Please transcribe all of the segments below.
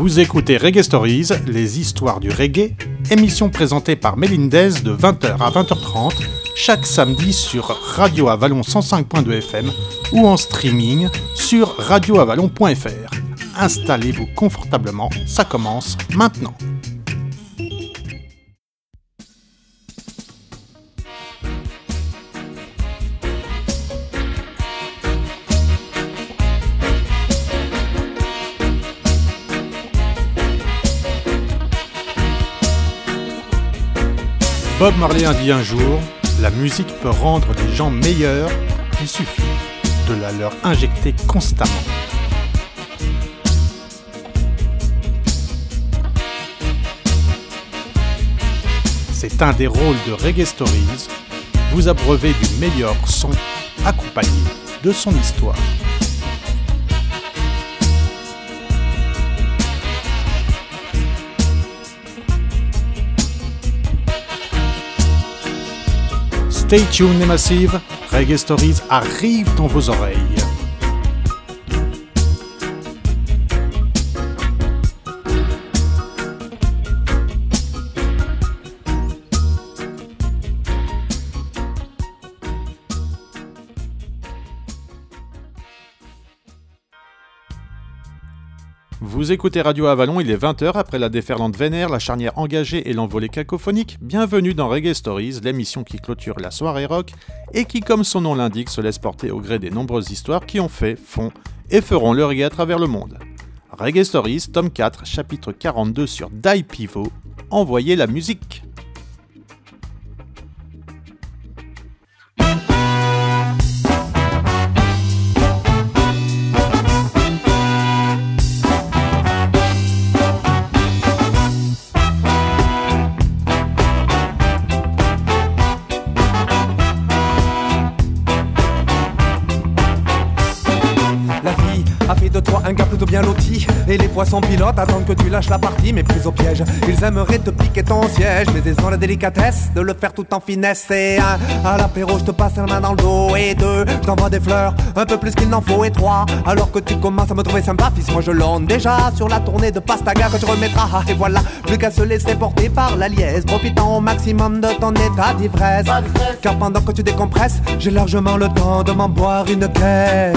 Vous écoutez Reggae Stories, les histoires du reggae, émission présentée par Melindez de 20h à 20h30, chaque samedi sur Radio Avalon 105.2 FM ou en streaming sur radioavalon.fr. Installez-vous confortablement, ça commence maintenant. Bob Marley a dit un jour, la musique peut rendre les gens meilleurs, il suffit de la leur injecter constamment. C'est un des rôles de Reggae Stories, vous abreuver du meilleur son accompagné de son histoire. Stay tuned les massives, Reggae Stories arrive dans vos oreilles. Vous écoutez Radio Avalon, il est 20h après la déferlante vénère, la charnière engagée et l'envolée cacophonique. Bienvenue dans Reggae Stories, l'émission qui clôture la soirée rock et qui, comme son nom l'indique, se laisse porter au gré des nombreuses histoires qui ont fait, font et feront le reggae à travers le monde. Reggae Stories, tome 4, chapitre 42 sur Die Pivot. Envoyez la musique. Poissons pilotes attendent que tu lâches la partie Mais prise au piège, ils aimeraient te piquer ton siège Mais ils ont la délicatesse de le faire tout en finesse. Et un, à l'apéro je te passe la main dans le dos. Et deux, je t'envoie des fleurs, un peu plus qu'il n'en faut. Et trois, alors que tu commences à me trouver sympa Fils moi je l'onde déjà sur la tournée de Pastaga Que tu remettras, et voilà, plus qu'à se laisser porter par la liesse Profitant au maximum de ton état d'ivresse. Car pendant que tu décompresses, j'ai largement le temps de m'en boire une caisse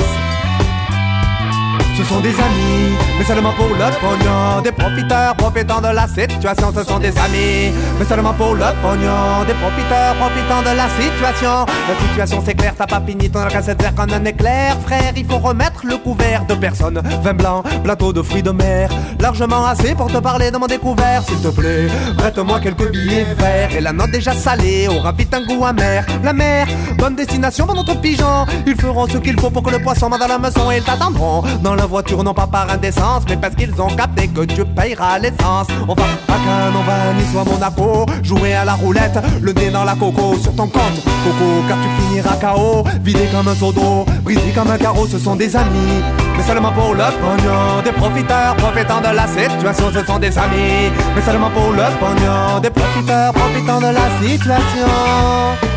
ce sont des amis, mais seulement pour le pognon. Des profiteurs profitant de la situation, ce sont des amis, mais seulement pour le pognon. Des profiteurs profitant de la situation. La situation c'est clair, t'as pas fini ton cassette vert comme un éclair. Frère, il faut remettre le couvert de personnes. Vin blanc, plateau de fruits de mer. Largement assez pour te parler de mon découvert, s'il te plaît. Prête-moi quelques billets verts. Et la note déjà salée aura vite un goût amer. La mer, bonne destination pour notre pigeon. Ils feront ce qu'il faut pour que le poisson dans la maison et ils t'attendront dans la voiture non pas par indécence mais parce qu'ils ont capté que tu payeras l'essence. On va à Cannes, on va ou à Monaco Jouer à la roulette, le nez dans la coco Sur ton compte, coco car tu finiras KO Vidé comme un seau d'eau, brisé comme un carreau Ce sont des amis, mais seulement pour le pognon Des profiteurs profitant de la situation Ce sont des amis, mais seulement pour le pognon Des profiteurs profitant de la situation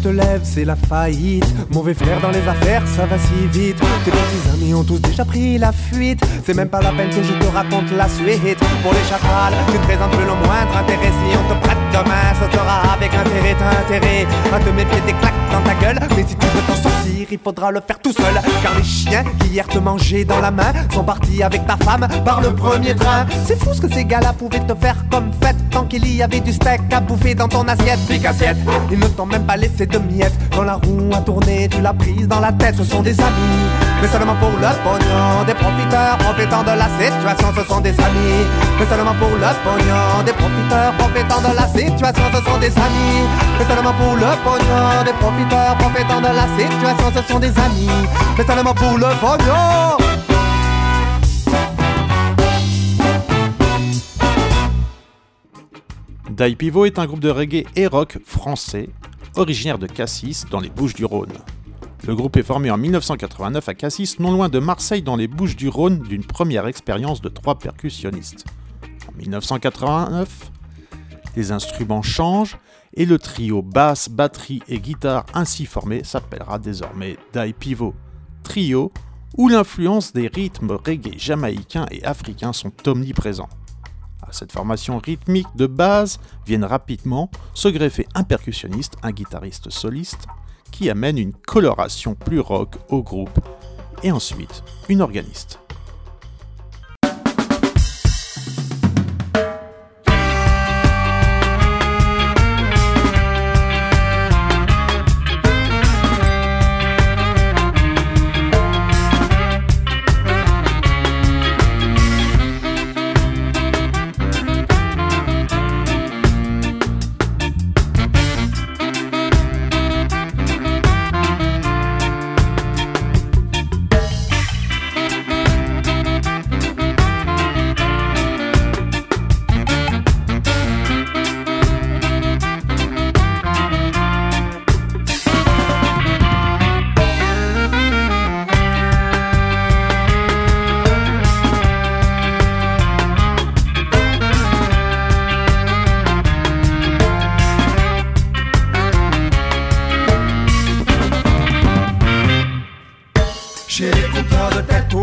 te lèves, c'est la faillite. Mauvais flair dans les affaires, ça va si vite. Tes petits amis ont tous déjà pris la fuite. C'est même pas la peine que je te raconte la suite. Pour les chacals, tu te présentes le moindre intérêt. Si on te prête demain, ça sera avec intérêt. T'as intérêt à te mettre des claques dans ta gueule. Mais si tu veux t'en sortir, il faudra le faire tout seul. Car les chiens qui hier te mangeaient dans la main sont partis avec ta femme par le premier train. C'est fou ce que ces gars-là pouvaient te faire comme fête. Tant qu'il y avait du steak à bouffer dans ton assiette. Big assiette, ils ne t'ont même pas laissé de miettes. Quand la roue a tourné, tu l'as prise dans la tête. Ce sont des amis, mais seulement pour le pognon. Des profiteurs profitant de la situation, ce sont des amis. Mais seulement pour le pognon. Des profiteurs profitant de la situation, ce sont des amis. Mais seulement pour le pognon. Des profiteurs profitant de la situation, ce sont des amis. Mais seulement pour le pognon. Die Pivot est un groupe de reggae et rock français, originaire de Cassis, dans les Bouches-du-Rhône. Le groupe est formé en 1989 à Cassis, non loin de Marseille, dans les Bouches-du-Rhône, d'une première expérience de trois percussionnistes. En 1989, les instruments changent et le trio basse, batterie et guitare ainsi formé s'appellera désormais Die Pivot. Trio où l'influence des rythmes reggae jamaïcains et africains sont omniprésents. À cette formation rythmique de base viennent rapidement se greffer un percussionniste, un guitariste soliste, qui amène une coloration plus rock au groupe, et ensuite une organiste. peut-être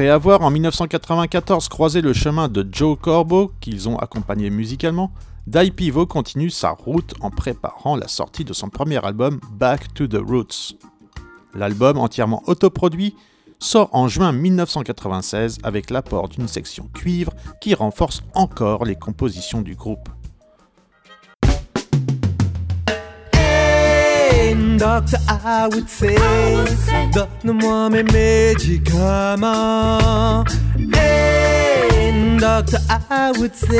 Après avoir en 1994 croisé le chemin de Joe Corbo, qu'ils ont accompagné musicalement, Die Pivot continue sa route en préparant la sortie de son premier album Back to the Roots. L'album, entièrement autoproduit, sort en juin 1996 avec l'apport d'une section cuivre qui renforce encore les compositions du groupe. Doctor, I would say, donne-moi mes médicaments. Hey, Doctor, I would say,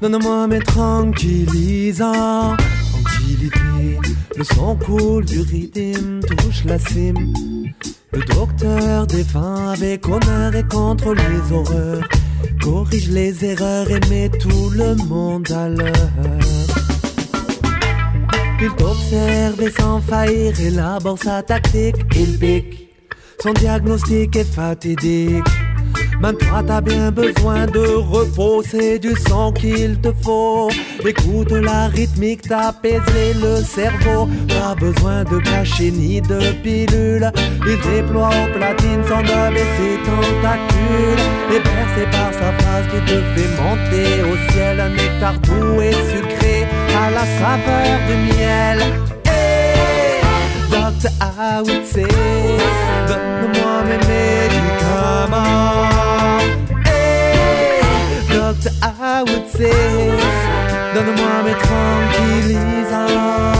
donne-moi mes tranquillisants. Tranquillité, le son coule du rythme touche la cime. Le docteur défend avec honneur et contre les horreurs. Corrige les erreurs et met tout le monde à l'heure. Il t'observe et sans faillir élabore sa tactique. Il pique, son diagnostic est fatidique. Même toi t'as bien besoin de repos, c'est du sang qu'il te faut. Écoute la rythmique, t'apaiser le cerveau. Pas besoin de cachet ni de pilule. Il déploie au platine et ses tentacules. Et bercé par sa phrase qui te fait monter au ciel. Un nectar doux et sucré à la saveur du miel. Hey, I would say, donne-moi mes médicaments. I would say, donne-moi mes tranquillisants.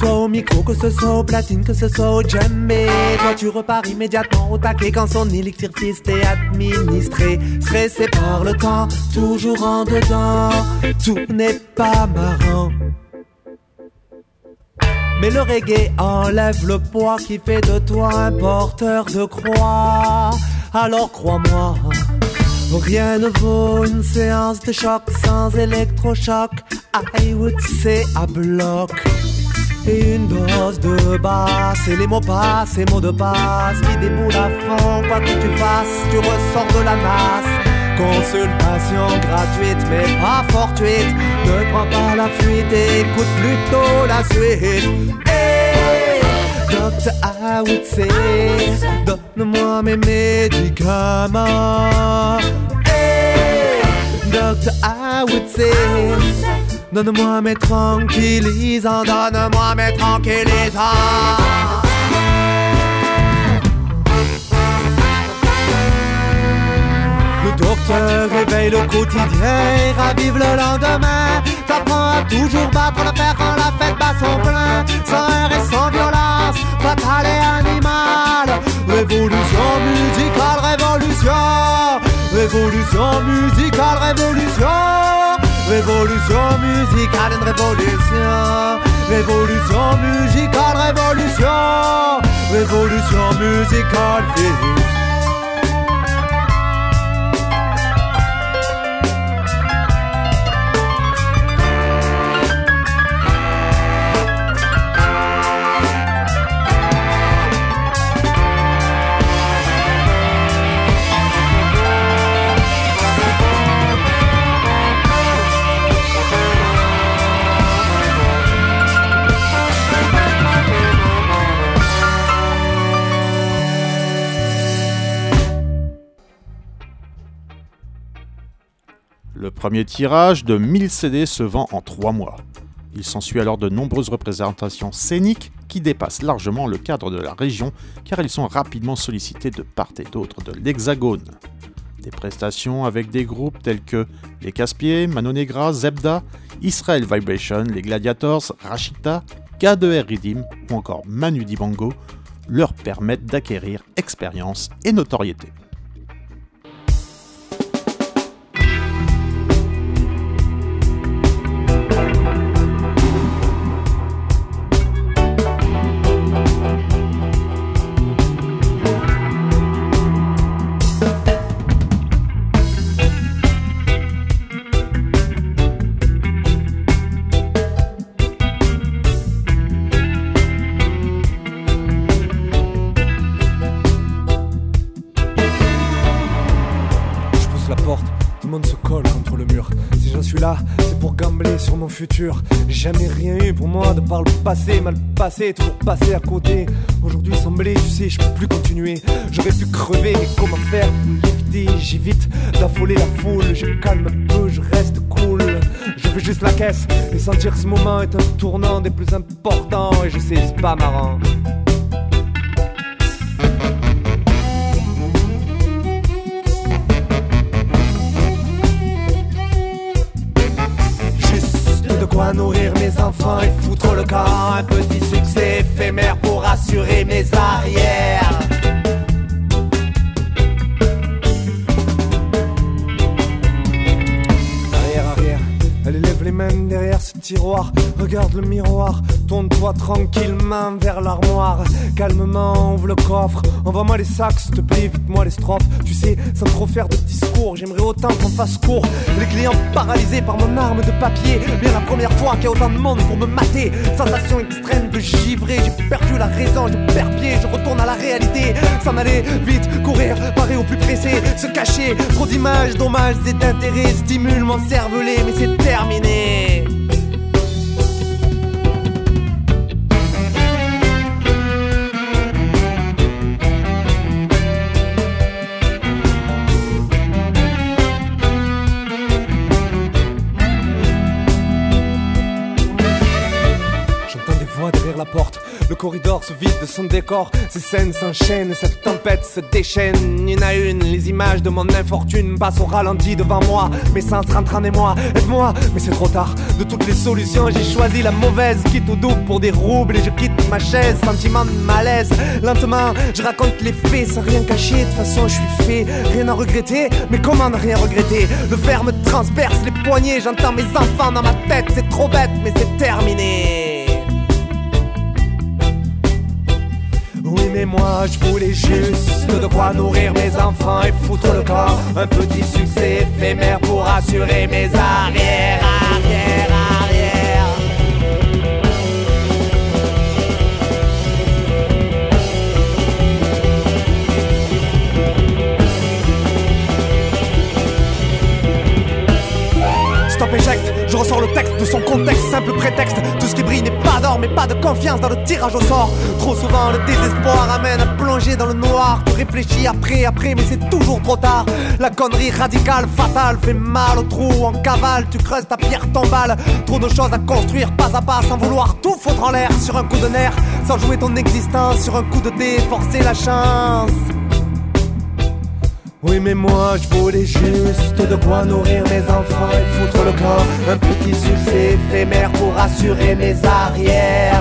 Soit au micro, que ce soit au platine, que ce soit au djembé Toi tu repars immédiatement au taquet quand son élixir fist est administré Stressé par le temps, toujours en dedans Tout n'est pas marrant mais le reggae enlève le poids qui fait de toi un porteur de croix. Alors crois-moi, rien ne vaut une séance de choc sans électrochoc. I would say à bloc. Et une dose de basse, et les mots passent, et mots de passe qui déboulent à fond. Quoi que tu fasses, tu ressors de la masse. Consultation gratuite mais pas fortuite Ne prends pas la fuite et écoute plutôt la suite Hey, would say Donne-moi mes médicaments Hey, would say Donne-moi mes tranquillisants Donne-moi mes tranquillisants Le docteur réveille le quotidien ravive le lendemain. T'apprends à toujours battre la fer quand la fête bat son plein. Sans heurts et sans violence, fatale et animale. Révolution musicale, révolution. Révolution musicale, révolution. Révolution musicale, une révolution. Révolution musicale, révolution. Révolution musicale, premier tirage de 1000 CD se vend en 3 mois. Il s'ensuit alors de nombreuses représentations scéniques qui dépassent largement le cadre de la région car ils sont rapidement sollicités de part et d'autre de l'Hexagone. Des prestations avec des groupes tels que Les Caspiers, Mano Negra, Zebda, Israel Vibration, Les Gladiators, Rashita, K2R Redeem ou encore Manu Dibango leur permettent d'acquérir expérience et notoriété. Jamais rien eu pour moi de par le passé, mal passé, toujours passé à côté. Aujourd'hui semblé, tu sais, je peux plus continuer. J'aurais pu crever, mais comment faire pour l'éviter? J'évite d'affoler la foule, je me calme un peu, je reste cool. Je fais juste la caisse et sentir ce moment est un tournant des plus importants. Et je sais, c'est pas marrant. Arrières. Elle élève les mains derrière ce tiroir, regarde le miroir, tourne-toi tranquillement vers l'armoire. Calmement, ouvre le coffre, envoie-moi les sacs, s'il te plaît, vite-moi les strophes. Tu sais, sans trop faire de discours, j'aimerais autant qu'on fasse court. Les clients paralysés par mon arme de papier, bien la première fois qu'il y a autant de monde pour me mater. Sensation extrême de givrer, j'ai perdu la raison, je perds pied, je retourne à la réalité. S'en aller vite, courir, parer au plus pressé, se cacher. Trop d'images, dommages et d'intérêts stimulent mon cervelet, mais c'est terminé corridor se vide de son décor, ces scènes s'enchaînent, cette tempête se déchaîne. Une à une, les images de mon infortune passent au ralenti devant moi. Mes sens rentrent en émoi, aide-moi, mais c'est trop tard. De toutes les solutions, j'ai choisi la mauvaise. Quitte au double pour des roubles et je quitte ma chaise. Sentiment de malaise, lentement, je raconte les faits sans rien cacher. De toute façon, je suis fait, rien à regretter. Mais comment ne rien regretter? Le fer me transperce les poignets, j'entends mes enfants dans ma tête. C'est trop bête, mais c'est terminé. Mais moi je voulais juste de quoi nourrir mes enfants et foutre le corps. Un petit succès éphémère pour assurer mes arrières, arrières, pas de confiance dans le tirage au sort. Trop souvent, le désespoir amène à plonger dans le noir. Tu réfléchis après, après, mais c'est toujours trop tard. La connerie radicale, fatale, fait mal au trou en cavale. Tu creuses ta pierre tombale. Trop de choses à construire, pas à pas, sans vouloir tout foutre en l'air. Sur un coup de nerf, sans jouer ton existence. Sur un coup de dé, forcer la chance. Oui mais moi je voulais juste de quoi nourrir mes enfants et foutre le corps Un petit succès éphémère pour assurer mes arrières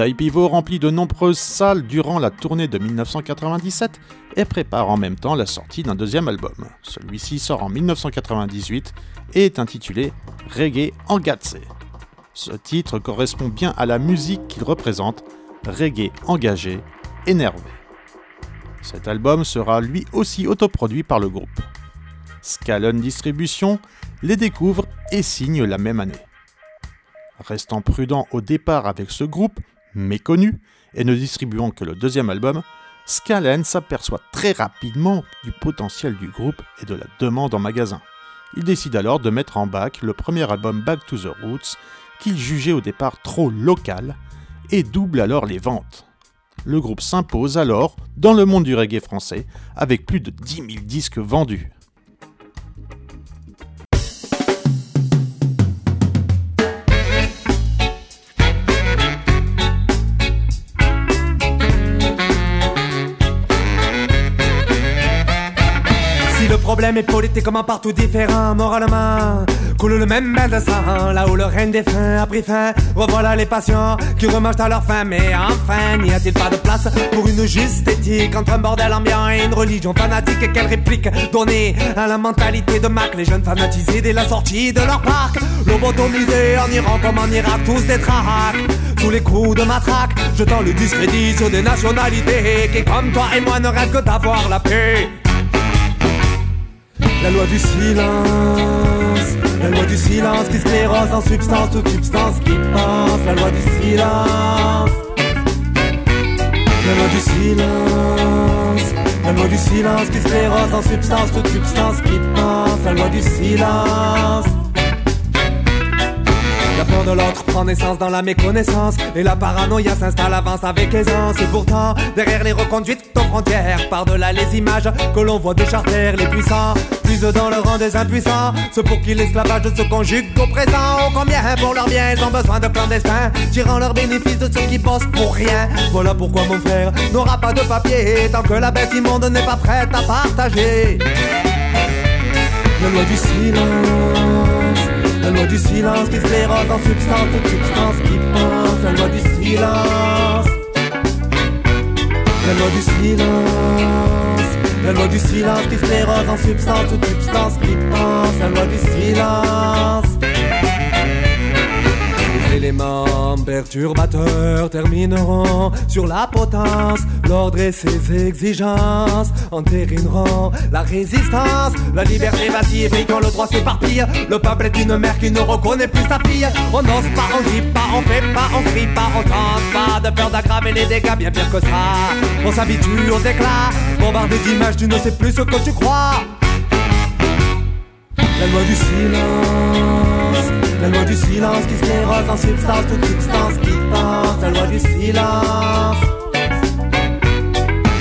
Die Pivot remplit de nombreuses salles durant la tournée de 1997 et prépare en même temps la sortie d'un deuxième album. Celui-ci sort en 1998 et est intitulé Reggae Engatse. Ce titre correspond bien à la musique qu'il représente, reggae engagé, énervé. Cet album sera lui aussi autoproduit par le groupe. Scalon Distribution les découvre et signe la même année. Restant prudent au départ avec ce groupe, méconnu, et ne distribuant que le deuxième album, Scalen s'aperçoit très rapidement du potentiel du groupe et de la demande en magasin. Il décide alors de mettre en bac le premier album Back to the Roots, qu'il jugeait au départ trop local, et double alors les ventes. Le groupe s'impose alors dans le monde du reggae français avec plus de 10 000 disques vendus. Problème est politique comment partout différent, moralement. Coule le même bain de sang, là où le règne des fins a pris fin. Revoilà les patients qui remangent à leur faim, mais enfin, n'y a-t-il pas de place pour une juste éthique entre un bordel ambiant et une religion fanatique Et quelle réplique donner à la mentalité de Mac Les jeunes fanatisés dès la sortie de leur parc, lobotomisés en Iran comme en Irak, tous des trahaks. Sous les coups de matraque, jetant le discrédit sur des nationalités qui, comme toi et moi, ne rêvent que d'avoir la paix. La loi du silence, la loi du silence qui sclérose en substance toute substance qui pense. La loi du silence, la loi du silence, la loi du silence qui sclérose en substance toute substance qui pense. La loi du silence l'illusion de l'autre prend naissance dans la méconnaissance. Et la paranoïa s'installe avance avec aisance. Et pourtant derrière les reconduites aux frontières par-delà les images que l'on voit de charter les puissants plus dans le rang des impuissants. Ceux pour qui l'esclavage se conjugue au présent. Oh combien pour leur bien ils ont besoin de clandestins tirant leur bénéfice de ceux qui bossent pour rien. Voilà pourquoi mon frère n'aura pas de papier tant que la bête immonde n'est pas prête à partager. La loi du silence la loi du silence qui se en substance toute substance qui pense. La loi du silence. La loi du silence. La loi du silence qui se en substance toute substance qui pense. La loi du silence éléments perturbateurs termineront sur la potence. L'ordre et ses exigences entérineront la résistance. La liberté vacille et quand le droit s'éparpille. Le peuple est une mère qui ne reconnaît plus sa fille. On n'ose pas, on dit pas, on fait pas, on crie pas, on tente pas de peur d'aggraver les dégâts, bien pire que ça. On s'habitue aux éclats, bombardé d'images, tu ne sais plus ce que tu crois. La loi du silence la loi du silence qui sclérose en substance toute substance qui pense. La loi du silence.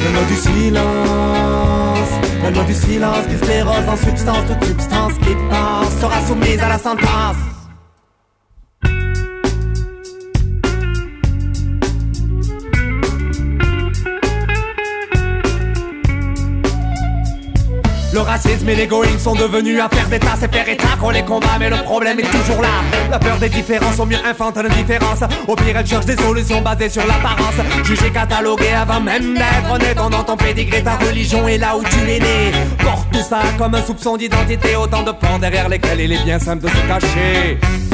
La loi du silence. La loi du silence qui sclérose en substance toute substance qui pense sera soumise à la sentence. Racisme et l'égoïsme sont devenus affaires d'état, c'est faire état qu'on les combat, mais le problème est toujours là. La peur des différences, sont mieux invente l'indifférence. Au pire, elle cherche des solutions basées sur l'apparence. Jugé, catalogué avant même d'être honnête, on entend pédigrer ta religion et là où tu es né. Porte tout ça comme un soupçon d'identité, autant de plans derrière lesquels il est bien simple de se cacher.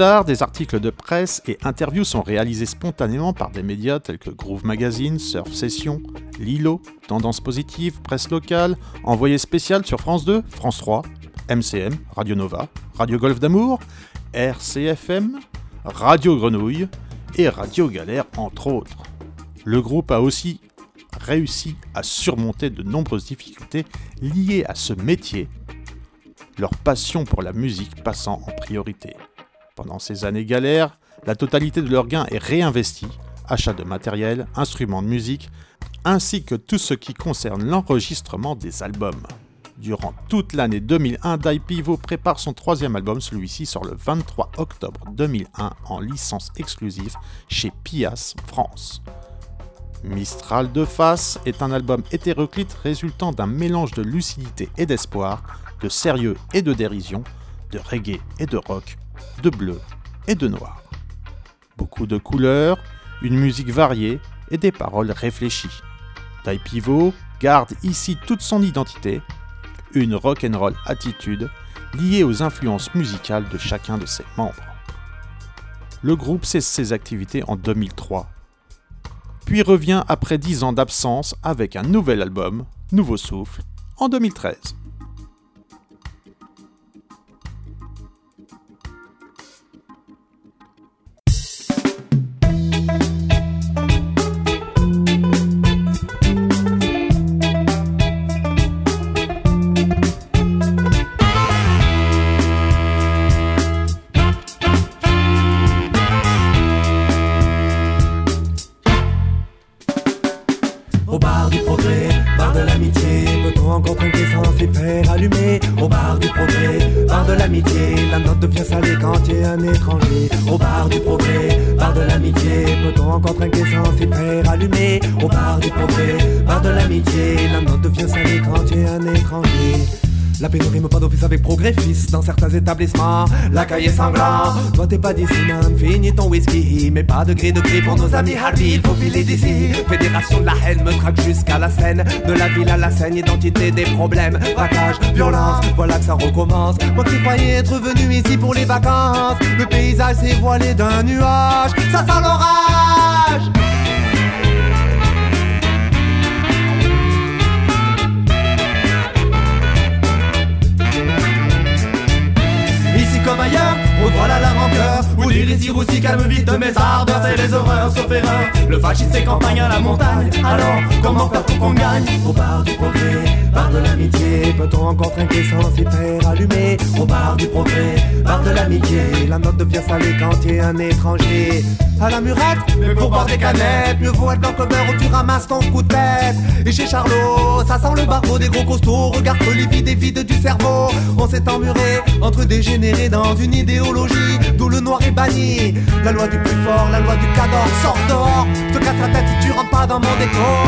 Des articles de presse et interviews sont réalisés spontanément par des médias tels que Groove Magazine, Surf Session, Lilo, Tendance Positive, Presse Locale, Envoyé Spécial sur France 2, France 3, MCM, Radio Nova, Radio Golf d'Amour, RCFM, Radio Grenouille et Radio Galère entre autres. Le groupe a aussi réussi à surmonter de nombreuses difficultés liées à ce métier, leur passion pour la musique passant en priorité. Pendant ces années galères, la totalité de leurs gains est réinvestie, achat de matériel, instruments de musique, ainsi que tout ce qui concerne l'enregistrement des albums. Durant toute l'année 2001, Dai Pivot prépare son troisième album, celui-ci sort le 23 octobre 2001 en licence exclusive chez Pias France. Mistral de face est un album hétéroclite résultant d'un mélange de lucidité et d'espoir, de sérieux et de dérision, de reggae et de rock, de bleu et de noir. Beaucoup de couleurs, une musique variée et des paroles réfléchies. Tai Pivot garde ici toute son identité, une rock'n'roll attitude liée aux influences musicales de chacun de ses membres. Le groupe cesse ses activités en 2003, puis revient après 10 ans d'absence avec un nouvel album, Nouveau Souffle, en 2013. Dans certains établissements. La cahier sanglant. Toi t'es pas d'ici, man. Finis ton whisky. Mais pas de gris de gris pour nos amis Harvey. Il faut filer d'ici. Fédération de la haine me traque jusqu'à la scène. De la ville à la scène, identité des problèmes. Braquage, violence. Voilà que ça recommence. Moi qui croyais être venu ici pour les vacances. Le paysage s'est voilé d'un nuage. Ça sent l'orage. Ailleurs. Oh voilà des récits aussi calme vite mes ardeurs, c'est les horreurs sauf erreur. Le fasciste fait campagne à la montagne, alors comment faire pour qu'on gagne Au bar du progrès, bar de l'amitié, peut-on encore trinquer sans s'y faire allumer Au bar du progrès, bar de l'amitié, la note devient salée quand y a un étranger. À la murette, mais pour boire des canettes, mieux vaut être blanc comme où tu ramasses ton coup de tête. Et chez Charlot, ça sent le barbeau des gros costauds, regarde les vides et vides du cerveau. On s'est emmuré entre dégénérés dans une idéologie d'où le noir est La loi du plus fort, la loi du cador, sort dehors. Te casse la tête si tu rentres pas dans mon décor.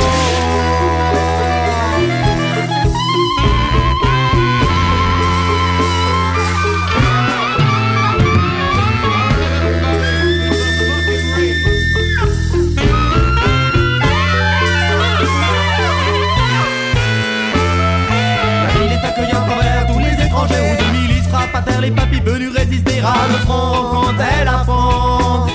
les papis venus résister à le front quand elle affronte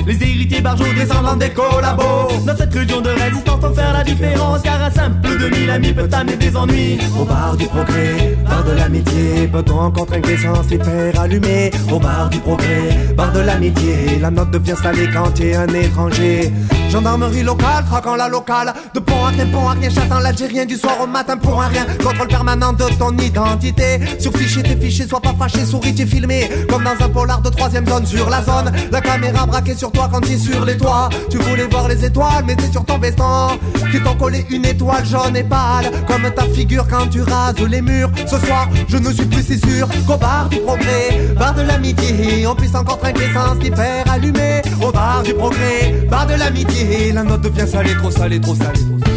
les héritiers barjots descendants des collabos. Dans cette région de résistance, on faire la différence, car un simple demi-ami peut amener des ennuis. Au bar du progrès, bar de l'amitié, peut-on trinquer sans s'y faire allumer? Au bar du progrès, bar de l'amitié, la note devient salée quand es un étranger. Gendarmerie locale, traquant la locale, de pont à rien, pont à rien, chassant l'Algérien du soir au matin pour un rien. Contrôle permanent de ton identité. Sur fichier, tes fichiers, sois pas fâché, souris, t'es filmé. Comme dans un polar de troisième zone sur la zone. La caméra braquée sur toi quand t'es sur les toits. Tu voulais voir les étoiles, mais t'es sur ton veston. Qui t'ont collé une étoile jaune et pâle. Comme ta figure quand tu rases les murs. Ce soir, je ne suis plus si sûr qu'au bar du progrès, bar de l'amitié, on puisse encore trinquer sans s'y faire allumer. Au bar du progrès, bar de l'amitié, la note devient salée, trop salée, trop salée, trop salée.